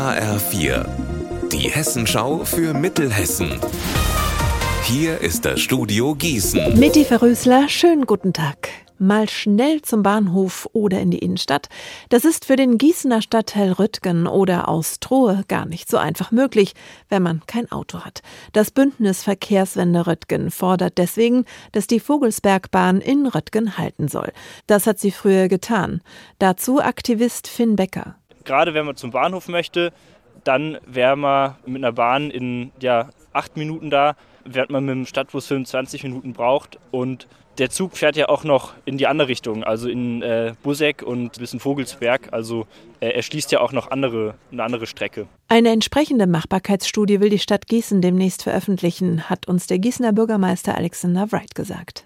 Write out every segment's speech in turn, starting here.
HR4, die Hessenschau für Mittelhessen. Hier ist das Studio Gießen. Mitti Verrösler, schönen guten Tag. Mal schnell zum Bahnhof oder in die Innenstadt. Das ist für den Gießener Stadtteil Rüttgen oder Austrohe gar nicht so einfach möglich, wenn man kein Auto hat. Das Bündnis Verkehrswende Rüttgen fordert deswegen, dass die Vogelsbergbahn in Rüttgen halten soll. Das hat sie früher getan. Dazu Aktivist Finn Becker. Gerade wenn man zum Bahnhof möchte, dann wäre man mit einer Bahn in ja, acht Minuten da, während man mit dem Stadtbus 25 Minuten braucht. Und der Zug fährt ja auch noch in die andere Richtung, also in äh, Busseck und bis in Vogelsberg. Also äh, er schließt ja auch noch andere, eine andere Strecke. Eine entsprechende Machbarkeitsstudie will die Stadt Gießen demnächst veröffentlichen, hat uns der Gießener Bürgermeister Alexander Wright gesagt.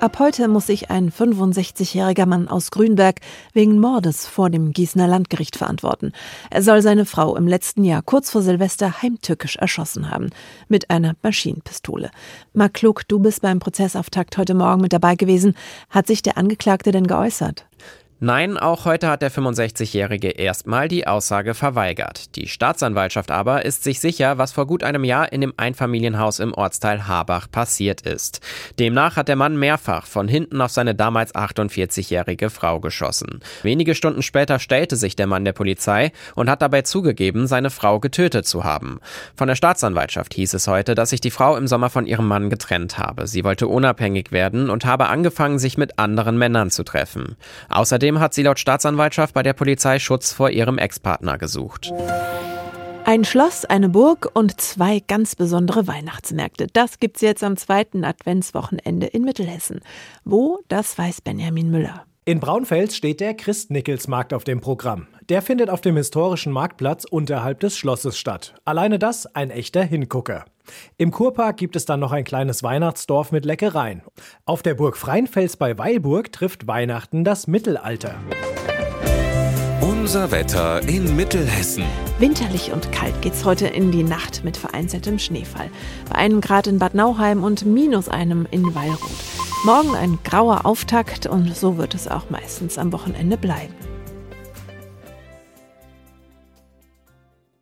Ab heute muss sich ein 65-jähriger Mann aus Grünberg wegen Mordes vor dem Gießener Landgericht verantworten. Er soll seine Frau im letzten Jahr kurz vor Silvester heimtückisch erschossen haben. Mit einer Maschinenpistole. Mark Klug, du bist beim Prozessauftakt heute Morgen mit dabei gewesen. Hat sich der Angeklagte denn geäußert? Nein, auch heute hat der 65-Jährige erstmal die Aussage verweigert. Die Staatsanwaltschaft aber ist sich sicher, was vor gut einem Jahr in dem Einfamilienhaus im Ortsteil Habach passiert ist. Demnach hat der Mann mehrfach von hinten auf seine damals 48-jährige Frau geschossen. Wenige Stunden später stellte sich der Mann der Polizei und hat dabei zugegeben, seine Frau getötet zu haben. Von der Staatsanwaltschaft hieß es heute, dass sich die Frau im Sommer von ihrem Mann getrennt habe. Sie wollte unabhängig werden und habe angefangen, sich mit anderen Männern zu treffen. Außerdem Außerdem hat sie laut Staatsanwaltschaft bei der Polizei Schutz vor ihrem Ex-Partner gesucht. Ein Schloss, eine Burg und zwei ganz besondere Weihnachtsmärkte. Das gibt's jetzt am zweiten Adventswochenende in Mittelhessen. Wo, das weiß Benjamin Müller. In Braunfels steht der Christnickelsmarkt auf dem Programm. Der findet auf dem historischen Marktplatz unterhalb des Schlosses statt. Alleine das ein echter Hingucker. Im Kurpark gibt es dann noch ein kleines Weihnachtsdorf mit Leckereien. Auf der Burg Freinfels bei Weilburg trifft Weihnachten das Mittelalter. Unser Wetter in Mittelhessen. Winterlich und kalt geht's heute in die Nacht mit vereinzeltem Schneefall. Bei einem Grad in Bad Nauheim und minus einem in Wallroth. Morgen ein grauer Auftakt und so wird es auch meistens am Wochenende bleiben.